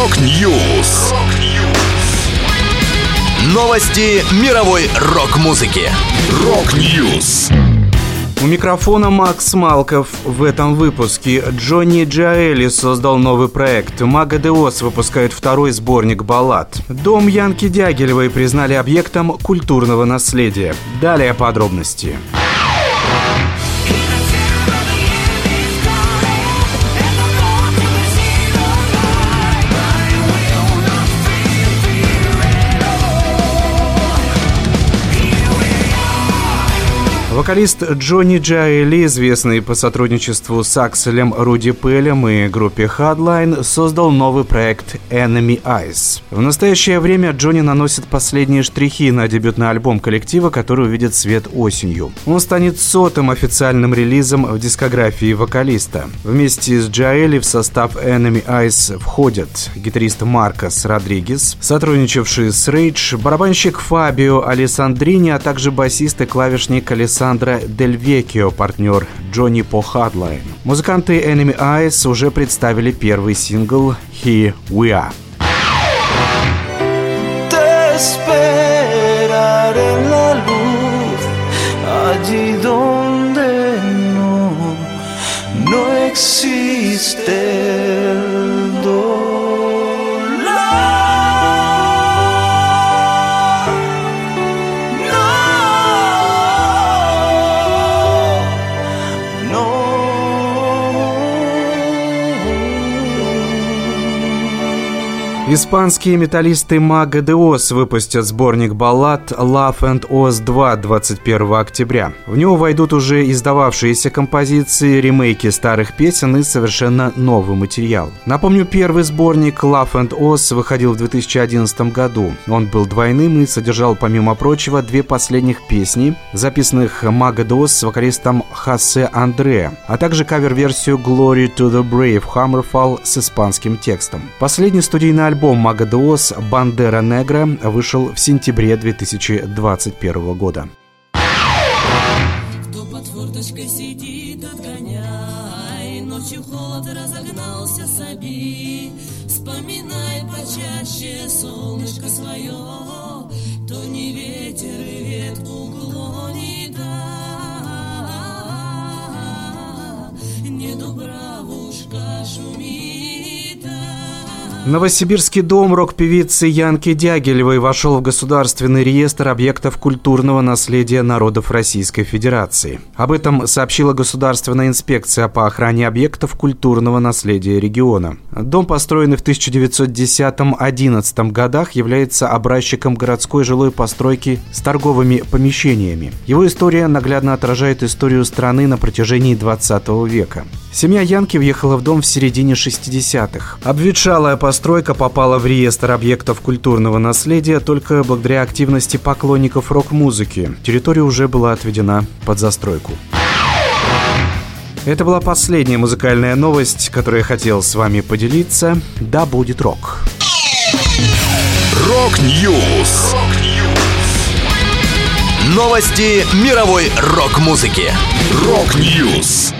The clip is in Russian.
Rock News. Новости мировой рок-музыки. Rock News. У микрофона Макс Малков. В этом выпуске Джонни Джоэли создал новый проект. Mägo de Oz выпускает второй сборник баллад. Дом Янки Дягилевой признали объектом культурного наследия. Далее подробности. Вокалист Джонни Джайли, известный по сотрудничеству с Акселем Руди Пелем и группе Hardline, создал новый проект Enemy Eyes. В настоящее время Джонни наносит последние штрихи на дебютный альбом коллектива, который увидит свет осенью. Он станет сотым официальным релизом в дискографии вокалиста. Вместе с Джаэли в состав Enemy Eyes входят гитарист Маркос Родригес, сотрудничавший с Rage, барабанщик Фабио Алессандрини, а также басист и клавишник Алессандро Александра Дель Векио, партнер Джонни по Hardline. Музыканты Enemy Eyes уже представили первый сингл «Here We Are». allí donde no, no existe Испанские металлисты de Oz выпустят сборник баллад Love and Oz 2 21 октября. В него войдут уже издававшиеся композиции, ремейки старых песен и совершенно новый материал. Напомню, первый сборник Love and Oz выходил в 2011 году. Он был двойным и содержал, помимо прочего, две последних песни, записанных de Oz с вокалистом Хосе Андре, а также кавер-версию Glory to the Brave Hammerfall с испанским текстом. Последний студийный альбом Альбом Магадеос «Бандера Негра» вышел в сентябре 2021 года. Кто под форточкой сидит, отгоняй, Ночью холод разогнался, соби. Вспоминай почаще солнышко свое, То не ветер и ветку клонит, Новосибирский дом рок-певицы Янки Дягилевой вошел в Государственный реестр объектов культурного наследия народов Российской Федерации. Об этом сообщила Государственная инспекция по охране объектов культурного наследия региона. Дом, построенный в 1910-11 годах, является образчиком городской жилой постройки с торговыми помещениями. Его история наглядно отражает историю страны на протяжении 20 века. Семья Янки въехала в дом в середине 60-х. Обветшалая постройка попала в реестр объектов культурного наследия только благодаря активности поклонников рок-музыки. Территория уже была отведена под застройку. Это была последняя музыкальная новость, которую я хотел с вами поделиться. Да будет рок. Рок-Ньюс. Новости мировой рок-музыки. Рок-Ньюс.